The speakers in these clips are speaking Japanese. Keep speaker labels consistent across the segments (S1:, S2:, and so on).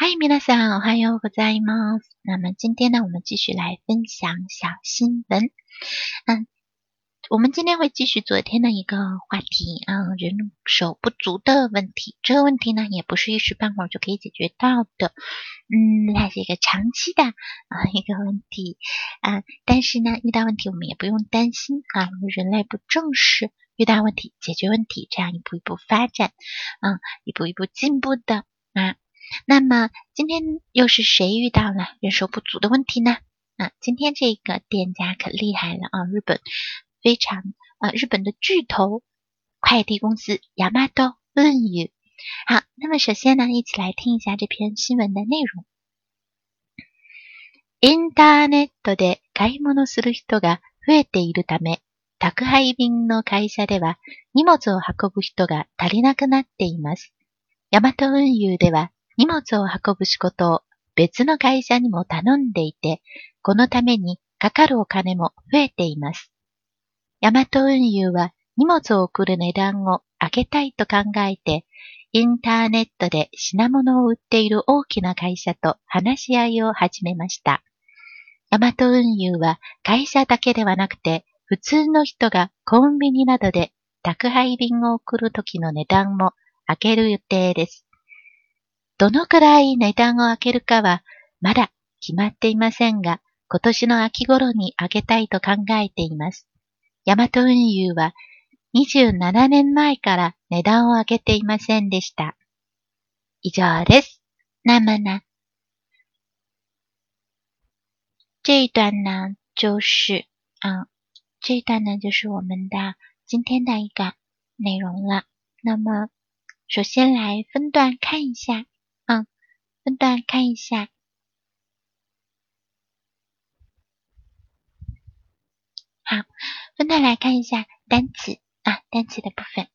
S1: 嗨，皆さん、おはようございます。那么今天呢，我们继续来分享小新闻。嗯，我们今天会继续昨天的一个话题啊，人手不足的问题。这个问题呢，也不是一时半会儿就可以解决到的。嗯，它是一个长期的啊一个问题啊。但是呢，遇到问题我们也不用担心啊，人类不正视遇到问题、解决问题，这样一步一步发展，嗯，一步一步进步的啊。 那么今天又是谁遇到了人手不足的问题呢？啊，今天这个店家可厉害了啊！日本非常啊，日本的巨头快递公司ヤマト運輸。好，那么首先呢，一起来听一下这篇新闻的内容。インターネットで買い物する人が増えているため、宅配便の会社では荷物を運ぶ人が足りなくなっています。ヤマト運輸では荷物を運ぶ仕事を別の会社にも頼んでいて、このためにかかるお金も増えています。ヤマト運輸は荷物を送る値段を上げたいと考えて、インターネットで品物を売っている大きな会社と話し合いを始めました。ヤマト運輸は会社だけではなくて、普通の人がコンビニなどで宅配便を送るときの値段も上げる予定です。どのくらい値段を上げるかはまだ決まっていませんが、今年の秋頃に上げたいと考えています。ヤマト運輸は27年前から値段を上げていませんでした。以上です。那么呢？这一段呢，就是啊，这一段呢，就是我们的今天的一个内容了。那么，首先来分段看一下。分段看一下，好，分段来看一下单词。啊，单词的部分。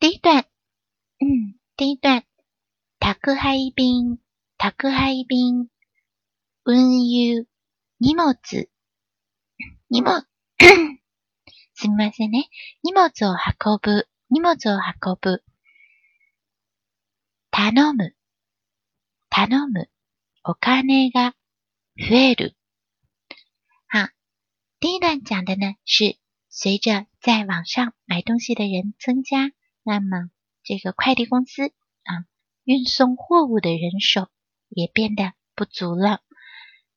S1: 第一段，嗯，第一段，宅配便、宅配便、運輸、荷物、荷物、すみませんね。荷物を運ぶ、荷物を運ぶ。頼む、頼む、お金が増える。好，第一段讲的呢是随着在网上买东西的人增加，那么这个快递公司啊运送货物的人手也变得不足了。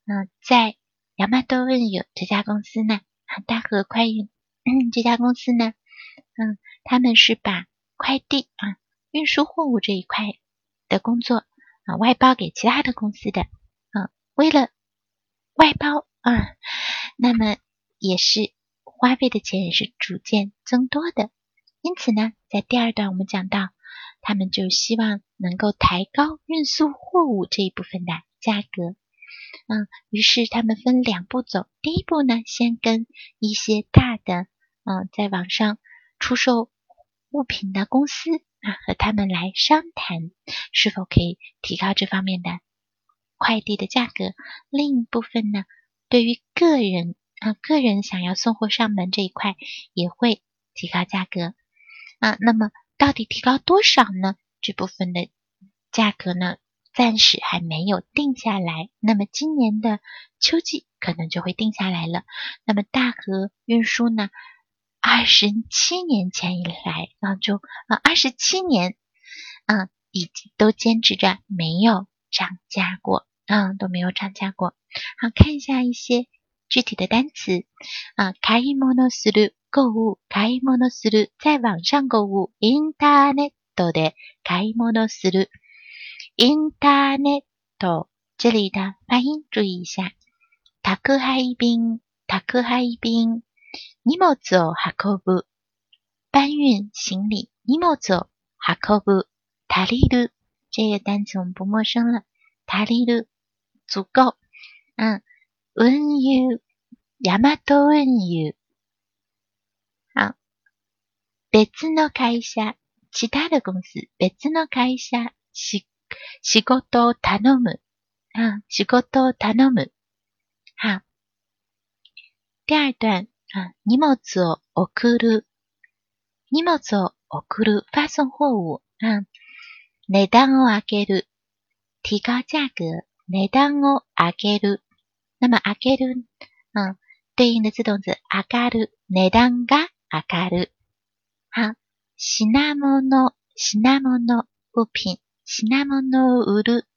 S1: 嗯，在亚马多运有这家公司呢，大和快运这家公司呢，嗯，他们是把快递啊运输货物这一块。 的工作啊，外包给其他的公司的啊，为了外包啊，那么也是花费的钱也是逐渐增多的。因此呢，在第二段我们讲到，他们就希望能够抬高运输货物这一部分的价格。嗯，于是他们分两步走。第一步呢，先跟一些大的嗯，在网上出售物品的公司。啊，和他们来商谈是否可以提高这方面的快递的价格。另一部分呢，对于个人啊，个人想要送货上门这一块也会提高价格啊。那么到底提高多少呢？这部分的价格呢，暂时还没有定下来。那么今年的秋季可能就会定下来了。那么大河运输呢？二十七年前以来啊，就啊二十七年，啊，已经都坚持着没有涨价过，啊都没有涨价过。好，看一下一些具体的单词啊，買い物する购物，買い物する在网上购物，インターネットで買い物する，インターネット这里的发音注意一下，宅配便，宅配便。荷物を運ぶ、搬运行李。荷物を運ぶ、足りる。这个单词我们不陌生了。足りる、足够。嗯，運輸、ヤマト運輸。好。別の会社、其他的公司、別の会社、し、仕事を頼む。啊，仕事を頼む。好。第二段。荷物を送る。荷物を送る、发送货物。値段を上げる。提高价格。値段を上げる。那么上げる，嗯，对应的自动词上がる。値段が上がる。好，品物、品物、物品、品物を売る。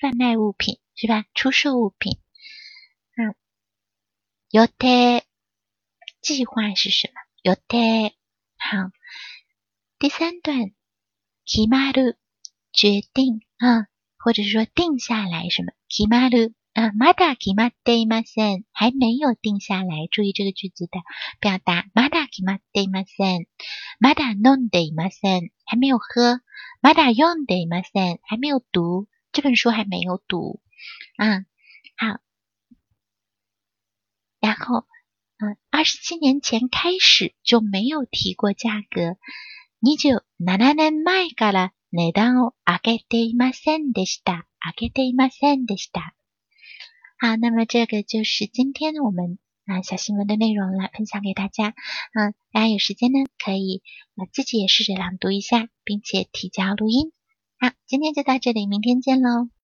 S1: 贩卖物品是吧？出售物品。嗯，予定。计划是什么？予定。好，第三段，決まる，决定啊，或者是说定下来什么？決まる啊，まだ決まっていません，还没有定下来。注意这个句子的表达，まだ決まっていません，まだ飲んでいません，还没有喝。まだ読んでいません，还没有读这本书，还没有读啊。好，然后。 嗯，二十七年前开始就没有提过价格。二十七年前から値段を上げていませんでした。上げていませんでした。好，那么这个就是今天我们啊小新闻的内容了，分享给大家。嗯，大家有时间呢，可以啊自己也试着朗读一下，并且提交录音。好，今天就到这里，明天见喽。